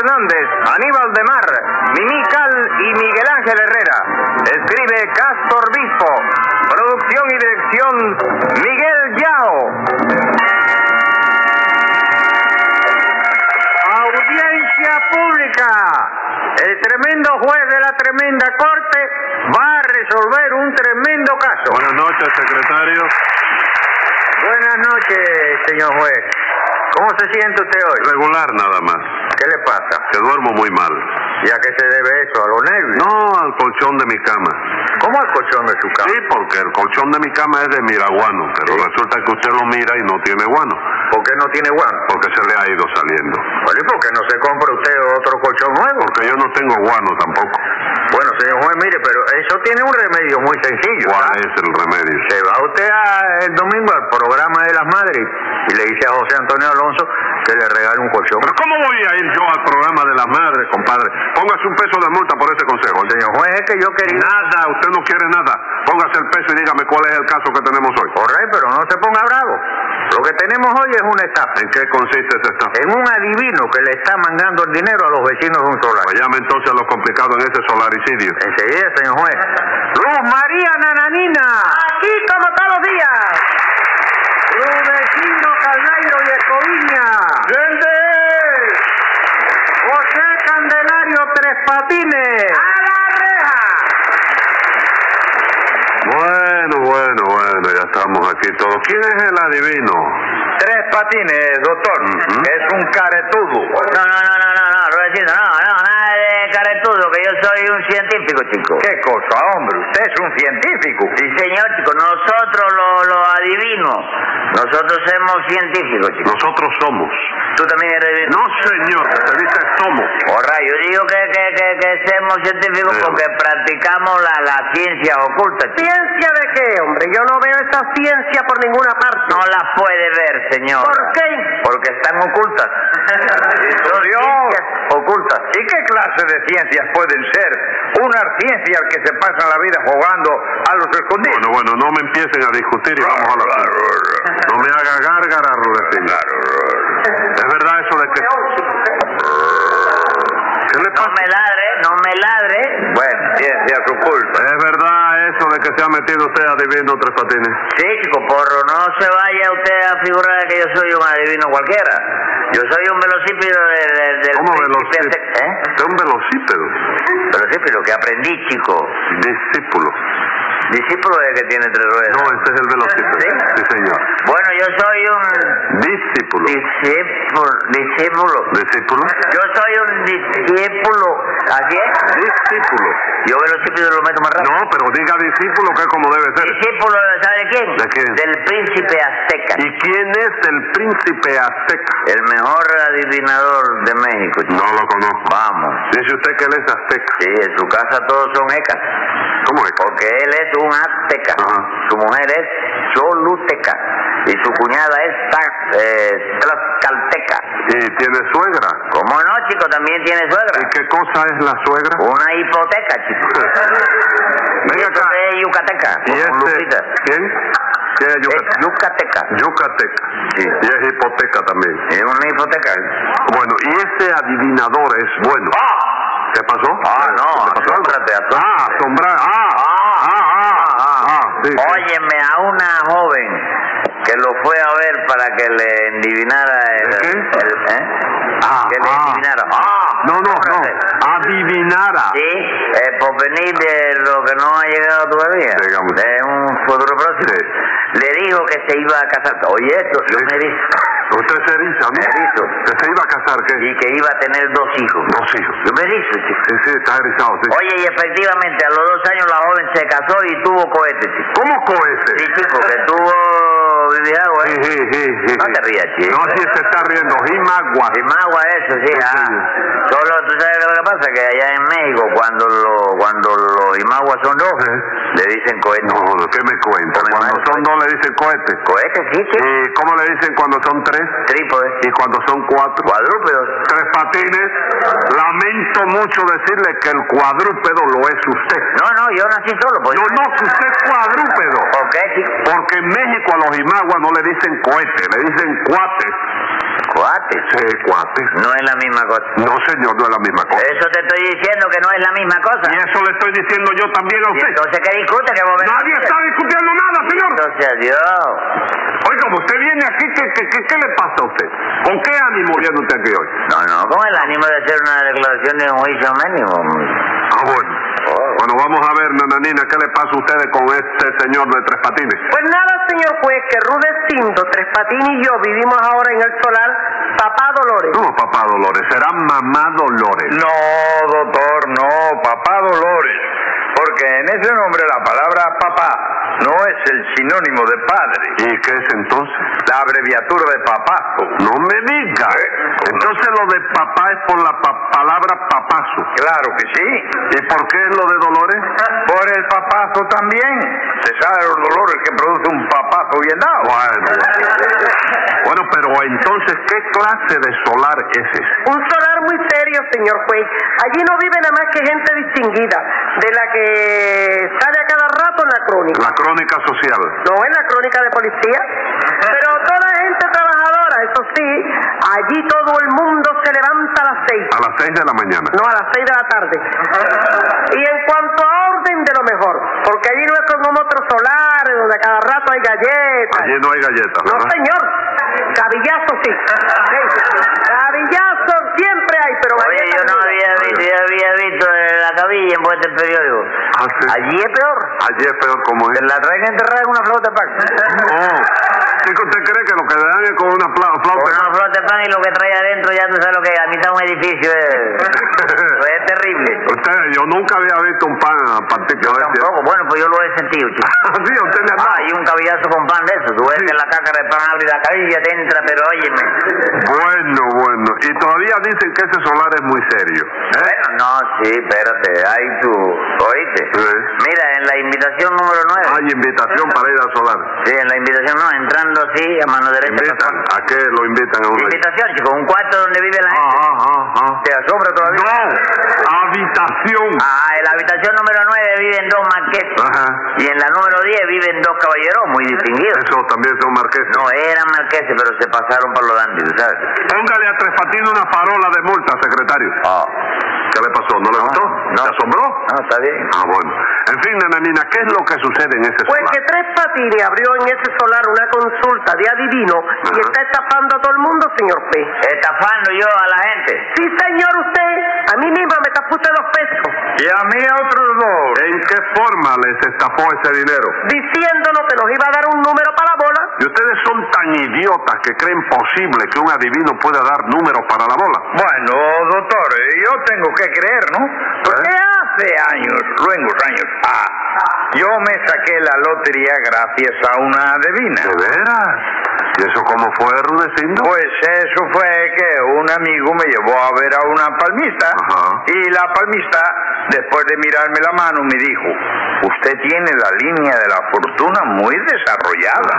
Hernández, Aníbal de Mar, Mimical y Miguel Ángel Herrera. Escribe Castor Bispo. Producción y dirección Miguel Yao. Audiencia pública. El tremendo juez de la tremenda corte va a resolver un tremendo caso. Buenas noches, secretario. Buenas noches, señor juez. ¿Cómo se siente usted hoy? Regular nada más. ¿Qué le pasa? Que duermo muy mal. ¿Y a qué se debe eso? ¿A los nervios? No, al colchón de mi cama. ¿Cómo al colchón de su cama? Sí, porque el colchón de mi cama es de miraguano, pero resulta que usted lo mira y no tiene guano, ¿Por qué no tiene guano? porque se le ha ido saliendo. Bueno, ¿y por qué no se compra usted otro colchón nuevo? Porque yo no tengo guano tampoco. Bueno, señor juez, mire, pero eso tiene un remedio muy sencillo. ¿Cuál es el remedio? Se va usted a- el domingo al programa de las madres y le dice a José Antonio Alonso que le regale un colchón. Pero ¿cómo voy a ir yo al programa de las madres, compadre? Póngase un peso de multa por ese consejo. Señor juez, es que yo quería... Nada, usted no quiere nada. Póngase el peso y dígame cuál es el caso que tenemos hoy. Correcto, pero no se ponga bravo. Lo que tenemos hoy es una estafa. ¿En qué consiste esta estafa? En un adivino que le está mandando el dinero a los vecinos de un solar. Pues llame entonces a lo complicado en ese solaricidio. Enseguida, señor juez. Luz María Nananina. Aquí como todos los días. Rudecindo Caldairo y Escoviña. José Candelario Tres Patines. A la reja. Bueno, bueno, bueno, ya estamos aquí todos. ¿Quién es el adivino? Tres Patines, doctor. Es un caretudo. No, no, no, no, no, no, Rudecindo, no, no, nada de caretudo, que yo soy un científico, chico. ¿Qué cosa, hombre? Usted es un científico. Sí, señor, chico, nosotros lo, lo adivinos. Nosotros somos científicos, chico. Nosotros somos. ¿Tú también eres? No, señor, se dice somos. Porra, yo digo que, que, que, que somos científicos porque practicamos la, la ciencia oculta, chico. ¿Ciencia de qué, hombre? Yo no veo esa ciencia por ninguna parte. No la puede ver, señor. ¿Por qué? Porque están ocultas. Son Dios. ciencias ocultas. ¿Y qué clase de ciencias pueden ser? Una ciencia que se pasa la vida jugando a los escondidos. Bueno, bueno, no me empiecen a discutir y vamos a la No me haga gárgara, Rudecindo. ¿Es verdad eso de que... ¿Qué le No me ladre, no me ladre. Bueno, ciencias ocultas. ¿Es verdad eso de que se ha metido usted adivino tres patines? Sí, chico, porro, no se vaya usted a figurar que yo soy un adivino cualquiera. Yo soy un velocípedo de, de- del ¿Cómo velocípedo? ¿Eh? Usted es un velocípedo. Velocípedo que aprendí, chico. Discípulo. Discípulo de que tiene tres ruedas. No, este es el velocípedo. ¿Sí? Sí, señor. Bueno, yo soy un Discípulo. discípulo. Discípulo. ¿Discípulo? Yo soy un discípulo. ¿Así es? Discípulo. Yo velocípedo lo meto más rápido. No, pero diga discípulo que es como debe ser. Discípulo, ¿sabe de quién? ¿De quién? Del príncipe azteca. ¿Y quién es el príncipe azteca? El mejor adivinador de México. chico. No lo conozco. Vamos. Dice usted que él es azteca. Sí, en su casa todos son ecas. ¿Cómo es? Porque él es un azteca. Su mujer es choluteca. Y su cuñada es eh, tlaxcalteca. ¿Y tiene suegra? ¿Cómo no, chico? También tiene suegra. ¿Y qué cosa es la suegra? Una hipoteca, chico. Venga acá. es yucateca. ¿Y este? ¿Quién? ¿Quién es Yucateca? yucateca. Sí. Y es hipoteca también. Es una hipoteca. Bueno, y ese adivinador es bueno. ¿Qué pasó? Ah, no, ¿Qué pasó? asómbrate, asómbrate. Ah, asombrar. Ah, ah, ah, ah, ah, sí, sí. Óyeme a una joven que lo fue a ver para que le endivinara el... ¿El qué? el- ¿eh? Ah, que le ah. endivinara. ¡Ah! No, no, no. Adivinara. Sí, eh, por venir de lo que no ha llegado todavía, Digamos. de un futuro próximo. Sí. Le dijo que se iba a casar. Oye, esto, yo Sí. me erizo. Usted se eriza, ¿no? Me erizo. ¿Que se iba a casar qué? Y que iba a tener dos hijos. Dos hijos. Yo me erizo, chico. Sí, sí, está erizado, sí. Oye, y efectivamente, a los dos años la joven se casó y tuvo cohete, chico. ¿Cómo cohete? Sí, chico, que tuvo Sí, ¿eh? sí, sí, sí. No te rías, chico. No, sí se está riendo. Jimagua. Y magua eso, sí, Sí, ah. sí. Solo, ¿tú sabes lo que pasa? Que allá en México, cuando, lo, cuando los imaguas son dos, Sí. le dicen cohete. No, ¿qué me cuenta? Come Cuando son dos le dicen cohete. Cohete, sí, chico. ¿Y cómo le dicen cuando son tres? Trípode. Y cuando son cuatro. Cuadrúpedos. Tres patines. Lamento mucho decirle que el cuadrúpedo lo es usted. No, no, yo nací solo. Pues. No, no, que usted es cuadrúpedo. ¿Por qué, chico? Porque en México a los imaguas no le dicen cohete, le dicen cuates. Cuates. Sí, cuates. No es la misma cosa. No, señor, no es la misma cosa. Eso te estoy diciendo que no es la misma cosa. Y eso le estoy diciendo yo también a ¿Y usted. entonces qué discute? que vos Nadie está discutiendo nada, señor. Entonces, adiós. Oiga, usted viene aquí, ¿qué, qué, qué, qué le pasa a usted? ¿Con qué ánimo viene usted aquí hoy? No, no, con el ánimo de hacer una declaración de un juicio mínimo. Ah, bueno. Bueno, vamos a ver, nananina, ¿qué le pasa a ustedes con este señor de Tres Patines? Pues nada, que Rudecindo, Tres Patines y yo vivimos ahora en el solar Papá Dolores. No, papá Dolores, será mamá Dolores. No, doctor, no, papá Dolores. En ese nombre la palabra papá no es el sinónimo de padre. ¿Y qué es entonces? La abreviatura de papazo. No me diga. Entonces lo de papá es por la pa- palabra papazo. Claro que sí. ¿Y por qué es lo de Dolores? Por el papazo también. Se sabe los dolores que produce un papazo bien dado. Bueno. Bueno, pero entonces, ¿qué clase de solar es ese? Un solar muy serio, señor juez. Allí no vive nada más que gente distinguida, de la que sale a cada rato en la crónica. La crónica social. No en la crónica de policía, pero toda gente trabajadora, eso sí, allí todo el mundo se levanta a las seis. A las seis de la mañana. No, a las seis de la tarde. Y en cuanto a orden, de lo mejor. Porque allí no es como otros solares, donde a cada rato hay galletas. Allí no hay galletas, No, ¿verdad? señor. Cabillazo sí. Sí. Cabillazo siempre hay, pero Oye, yo no no. había visto, yo había visto la cabilla en vuestro periódico. Ah, sí. Allí es peor. Allí es peor como es. Te la traen enterrada en una flauta de pan. Oh, ¿sí que usted cree que lo que le dan es con una pla- Con flauta? una flauta de pan y lo que trae adentro ya tú sabes lo que es. A mitad de un edificio es, es. Usted, yo nunca había visto un pan a partir de. Tampoco. Bueno, pues yo lo he sentido, chico. sí, a usted le ha Ah, hay un cabillazo con pan de eso. Tú ves Sí. que la cácara de pan abre la cabilla, te entra, pero óyeme. Bueno, bueno. Y todavía dicen que ese solar es muy serio. ¿eh? Bueno, no, sí, espérate. Ahí tú, ¿oíste? Sí. Mira, en la invitación número 9. Hay invitación para ir al solar. Sí, en la invitación no, entrando así a mano derecha. ¿Invitan? ¿A qué lo invitan a uno? Invitación, chico, un cuarto donde vive la Ah, gente. ah, ¿Te asombra todavía? No, habitación. Ah, en la habitación número 9 viven dos marqueses. Ajá. Y en la número 10 viven dos caballeros muy distinguidos. Eso también son marqueses. No eran marqueses, pero se pasaron por los dandy, ¿tú ¿sabes? Póngale a Tres Patines una farola de multa, secretario. Ah. ¿Qué le pasó? ¿No le gustó? no. ¿Se asombró? No, está bien. Ah, bueno. En fin, nananina, ¿qué es lo que sucede en ese Pues solar? que Tres Patines abrió en ese solar una consulta de adivino y está estafando a todo el mundo, señor juez. Estafando yo a la gente. Sí, señor, usted. A mí misma me está usted dos pesos. Y a mí a otros dos. ¿En qué forma les estafó ese dinero? Diciéndonos que nos iba a dar un número para la bola. Y ustedes son tan idiotas que creen posible que un adivino pueda dar números para la bola. Bueno, doctor, eh, yo tengo que creer, ¿no? Porque ¿Eh? hace años, luengos años, ah, yo me saqué la lotería gracias a una adivina. ¿De veras? ¿Y eso cómo fue, Rudecindo? Pues eso fue que un amigo me llevó a ver a una palmista Ajá. y la palmista, después de mirarme la mano, me dijo, usted tiene la línea de la fortuna muy desarrollada.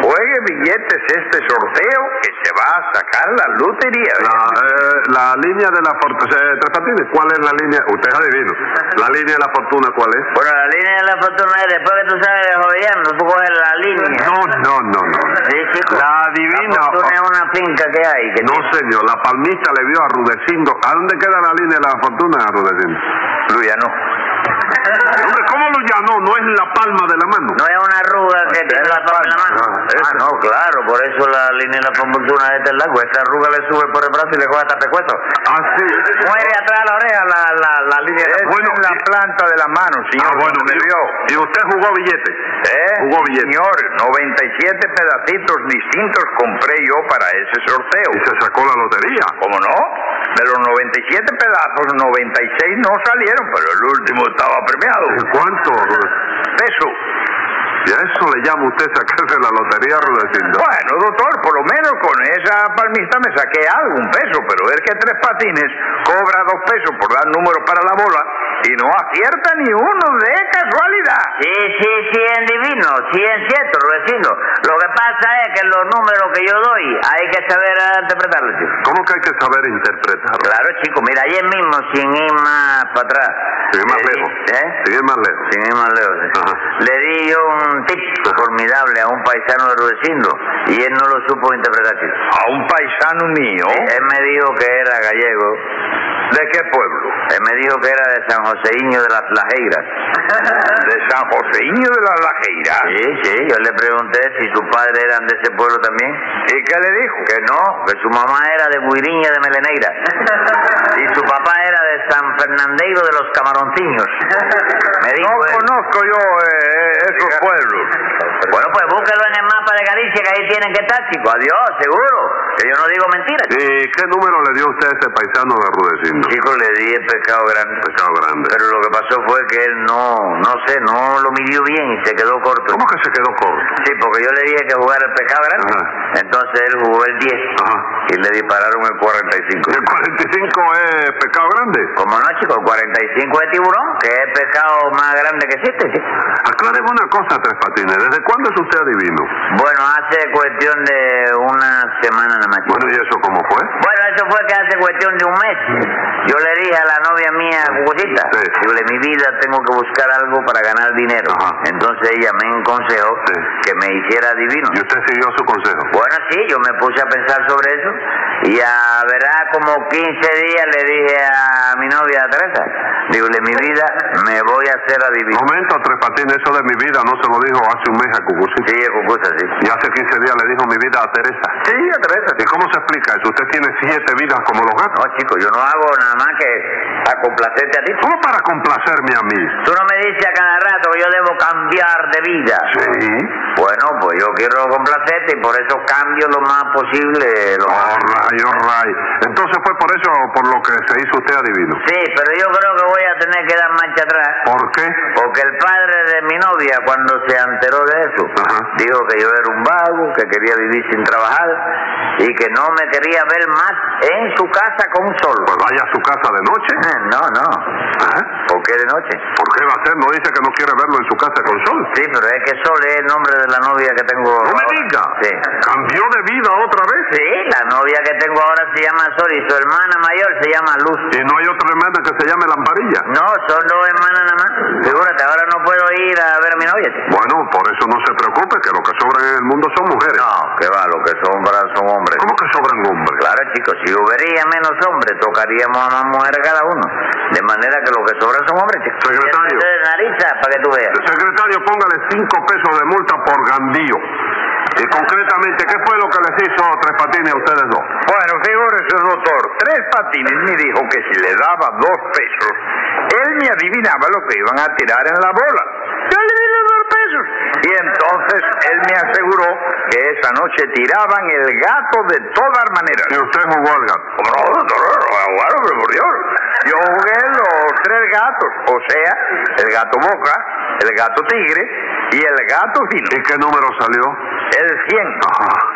Juegue billetes este sorteo que se va a sacar la lotería. La, eh, la línea de la fortuna. Tres Patines, ¿cuál es la línea? Usted adivino. ¿La línea de la fortuna cuál es? Bueno, la línea de la fortuna es después que tú sabes de jodiendo, tú coges la línea. No, no, no, no. Sí, chico. La adivina. La fortuna es una finca que hay. Que No, señor, la palmista le vio a Rudecindo. ¿A dónde queda la línea de la fortuna, Rudecindo? Luya, no. Hombre, ¿cómo lo llamó? No es la palma de la mano. No es una arruga que tiene la palma en la mano. Ah, Ah, no, claro, por eso la línea de la fortuna es del lago. Esta arruga le sube por el brazo y le coge hasta pecuesto. Ah, sí. Muere atrás de la oreja la, la, la línea de la Es la planta de la mano, señor. Ah, bueno, me y usted jugó billete. ¿Eh? Jugó billete. Señor, 97 pedacitos distintos compré yo para ese sorteo. Y se sacó la lotería. ¿Cómo no? De los 97 pedazos, 96 no salieron, pero el último estaba premiado. ¿Cuánto? Peso. ¿Y a eso le llama usted sacarse la lotería, Rudecindo? Bueno, doctor, por lo menos con esa palmista me saqué algo, un peso, pero ver que Tres Patines cobra dos pesos por dar números para la bola, y no acierta ni uno de casualidad. Sí, sí, sí, es divino, sí es cierto, Rudecindo. Lo que pasa es que los números que yo doy hay que saber interpretarlos, chico. ¿Cómo que hay que saber interpretarlo? Claro, chico, mira, ayer mismo, sin ir más para atrás. Sigue más le di- lejos. ¿Eh? Sigue más lejos. Sin ir más lejos. sí. Le di yo un tip formidable a un paisano de Rudecindo y él no lo supo interpretar, chico. A un paisano mío. Él me dijo que era gallego. ¿De qué pueblo? Él me dijo que era de San Joseíño de las Lajeiras. De San Joseíño de la Lajeira. Sí, sí, yo le pregunté si sus padres eran de ese pueblo también. ¿Y qué le dijo? Que no, que su mamá era de Guiriña de Meleneira. Y su papá era de San Fernandeiro de los Camaronciños. Me dijo No él. conozco yo eh, esos pueblos. Bueno, pues búsquelo en el mapa de Galicia, que ahí tienen que estar, chico. Adiós, seguro. Que yo no digo mentiras. ¿Y qué número le dio usted a ese paisano de Rudecindo? Chico, le di el pescado grande. Pescado grande. Pero lo que pasó fue que él no, no sé, no lo midió bien y se quedó corto. ¿Cómo que se quedó corto? Sí, porque yo le dije que jugara el pescado grande. Ajá. Entonces él jugó el 10 Ajá. y le dispararon el 45. ¿Y el 45 es pescado grande? Como no, chico, el 45 es tiburón, que es el pescado más grande que existe, chico. Acláreme una cosa, Tres Patines. ¿Desde cuándo es usted adivino? Bueno, hace cuestión de una semana Bueno, ¿y eso cómo fue? Bueno, eso fue que hace cuestión de un mes. Yo le dije a la novia mía, Cucucita, Sí. mi vida tengo que buscar algo para ganar dinero. Ajá. Entonces ella me aconsejó Sí. que me hiciera divino. ¿Y usted siguió su consejo? Bueno, sí, yo me puse a pensar sobre eso y a verá como 15 días le dije a mi novia Teresa, digo, de mi vida me voy a hacer adivino. Momento, Tres Patines, eso de mi vida no se lo dijo hace un mes a Cucucita. Sí, Cucuta, sí. Y hace 15 días le dijo mi vida a Teresa. Sí, a Teresa. ¿Y cómo se explica eso? ¿Usted tiene siete vidas como los gatos? No, chico, yo no hago nada más que a complacerte a ti. ¿Cómo para complacerme a mí? Tú no me dices a cada rato que yo debo cambiar de vida. Sí. Bueno, pues yo quiero complacerte y por eso cambio lo más posible. Lo más... All right, all right. Entonces fue por eso por lo que se hizo usted adivino. Sí, pero yo creo que voy a tener que dar marcha atrás. ¿Por qué? Porque el padre de mi novia, cuando se enteró de eso. Dijo que yo era un vago, que quería vivir sin trabajar y que no me quería ver más en su casa con un sol. Pues vaya a su casa de noche. No, no. ¿Eh? ¿Por qué de noche? ¿Por qué va a ser? No dice que no quiere verlo en su casa con sol. Sí, pero es que Sol es el nombre de la novia que tengo. No me ahora. diga. Sí. ¿Cambió de vida otra vez? Sí, la novia que tengo ahora se llama Sol y su hermana mayor se llama Luz. ¿Y no hay otra hermana que se llame Lamparilla? No, son dos hermanas nada más. Figúrate, ahora no puedo ir a ver a mi novia. chico. Bueno, por eso no se preocupe, que lo que sobran en el mundo son mujeres. No, que va, lo que sobran son hombres. ¿Cómo que sobran hombres? Claro, chicos, si hubiera menos hombres, tocaríamos a más mujeres cada uno. De manera que lo que sobran son hombres, chicos. Secretario. De nariza, para que tú veas. Secretario, póngale cinco pesos de multa por gandío. Y concretamente, ¿qué fue lo que les hizo Tres Patines a ustedes dos? Bueno, figúrese, doctor, Tres Patines me dijo que si le daba dos pesos, él me adivinaba lo que iban a tirar en la bola. Yo le di los dos pesos. Y entonces él me aseguró que esa noche tiraban el gato de todas maneras. Y usted jugó al gato. ¿Cómo no, doctor? Bueno, pero por Dios. Yo jugué los tres gatos, o sea, el gato boca, el gato tigre y el gato fino. ¿Y qué número salió? El 100. Ajá.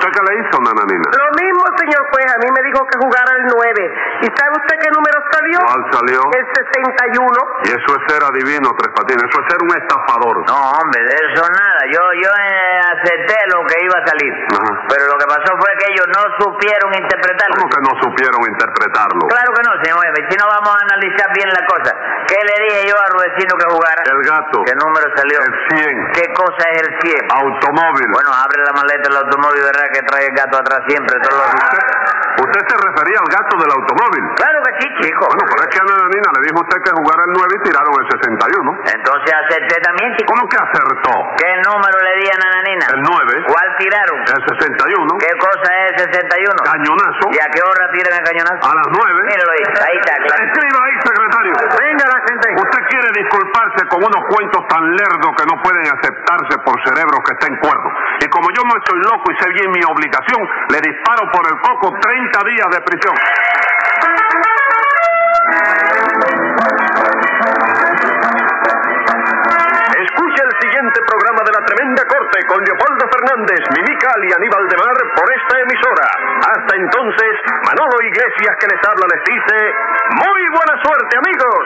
¿Y a usted qué le hizo, nananina? Lo mismo, señor juez, a mí me dijo que jugara el 9. ¿Y sabe usted qué número salió? ¿Cuál salió? El 61. Y eso es ser adivino, Tres Patines. Eso es ser un estafador. No, hombre, de eso nada. Yo, yo eh, acepté lo que iba a salir. Ajá. Pero lo que pasó fue que ellos no supieron interpretarlo. ¿Cómo que no supieron interpretarlo? Claro que no, señor juez. Si no vamos a analizar bien la cosa. ¿Qué le dije yo a Rudecino que jugara? El gato. ¿Qué número salió? El 100. ¿Qué cosa es el 100? Automóvil. Bueno, abre la maleta del automóvil, ¿verdad? Que trae el gato atrás siempre. Todos los... ¿Usted, se refería al gato del automóvil. Claro que sí, chico. Bueno, pero es que a Nananina le dijo usted que jugara el 9 y tiraron el 61. Entonces acepté también, chico. ¿Cómo que acertó? ¿Qué número le di a Nananina? El 9. ¿Cuál tiraron? El 61. ¿Qué cosa es 61? Cañonazo. ¿Y a qué hora tiran el cañonazo? A las 9. Míralo ahí, ahí está, claro. Escriba ahí, secretario. Venga la gente. Usted quiere disculparse unos cuentos tan lerdos que no pueden aceptarse por cerebros que estén cuerdos. Y como yo no estoy loco y sé bien mi obligación, le disparo por el coco 30 días de prisión. Escucha el siguiente programa de La Tremenda con Leopoldo Fernández, Mimical y Aníbal de Mar por esta emisora. Hasta entonces, Manolo Iglesias que les habla les dice, muy buena suerte amigos.